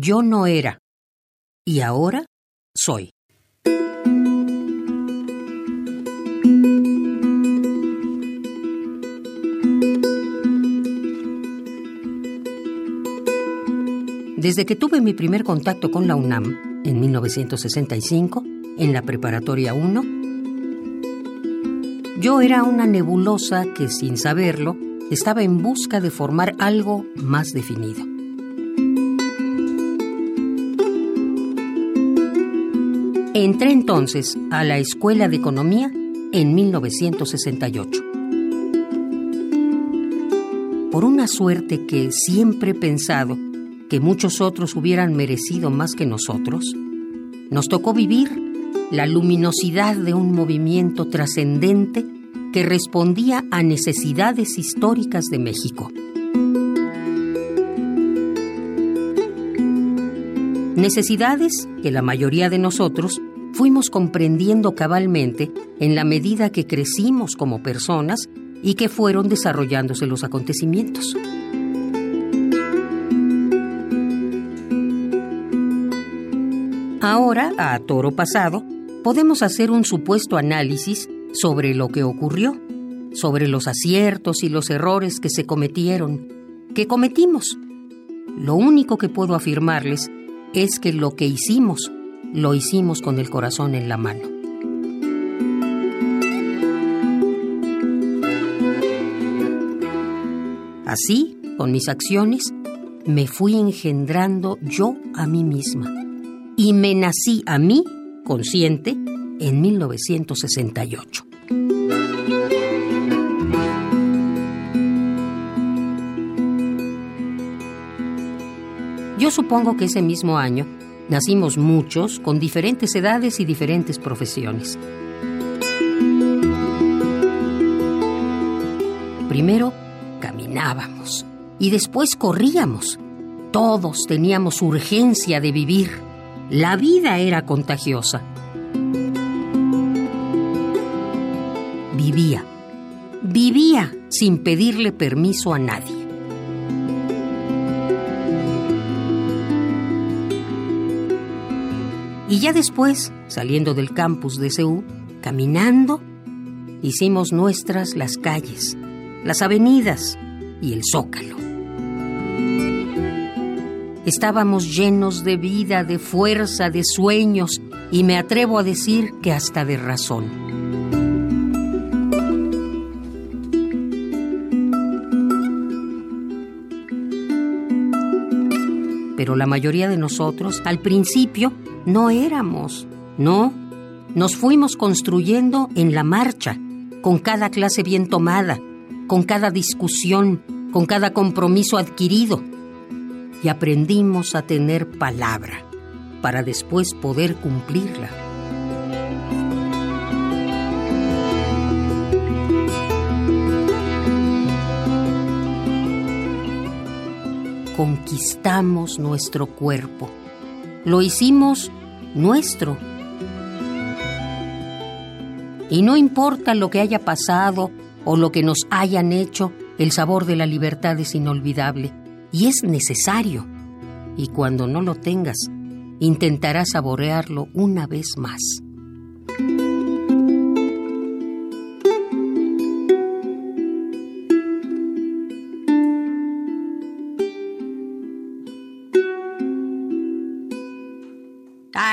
Yo no era. Y ahora soy. Desde que tuve mi primer contacto con la UNAM, en 1965, en la Preparatoria 1, yo era una nebulosa que, sin saberlo, estaba en busca de formar algo más definido. Entré entonces a la Escuela de Economía en 1968. Por una suerte que siempre he pensado que muchos otros hubieran merecido más que nosotros, nos tocó vivir la luminosidad de un movimiento trascendente que respondía a necesidades históricas de México. Necesidades que la mayoría de nosotros fuimos comprendiendo cabalmente en la medida que crecimos como personas y que fueron desarrollándose los acontecimientos. Ahora, a toro pasado, podemos hacer un supuesto análisis sobre lo que ocurrió, sobre los aciertos y los errores que se cometieron, que cometimos. Lo único que puedo afirmarles es que lo que hicimos, lo hicimos con el corazón en la mano. Así, con mis acciones, me fui engendrando yo a mí misma y me nací a mí, consciente, en 1968. Yo supongo que ese mismo año nacimos muchos con diferentes edades y diferentes profesiones. Primero caminábamos y después corríamos. Todos teníamos urgencia de vivir. La vida era contagiosa. Vivía, vivía sin pedirle permiso a nadie. Y ya después, saliendo del campus de CEU, caminando, hicimos nuestras las calles, las avenidas y el zócalo. Estábamos llenos de vida, de fuerza, de sueños y me atrevo a decir que hasta de razón. Pero la mayoría de nosotros al principio no éramos, no. Nos fuimos construyendo en la marcha, con cada clase bien tomada, con cada discusión, con cada compromiso adquirido y aprendimos a tener palabra para después poder cumplirla. Conquistamos nuestro cuerpo, lo hicimos nuestro. Y no importa lo que haya pasado o lo que nos hayan hecho, el sabor de la libertad es inolvidable y es necesario. Y cuando no lo tengas, intentarás saborearlo una vez más.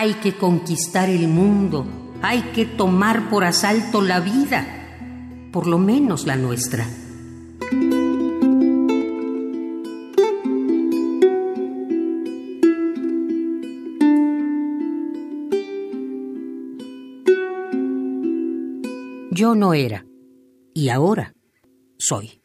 Hay que conquistar el mundo, hay que tomar por asalto la vida, por lo menos la nuestra. Yo no era. Y ahora soy.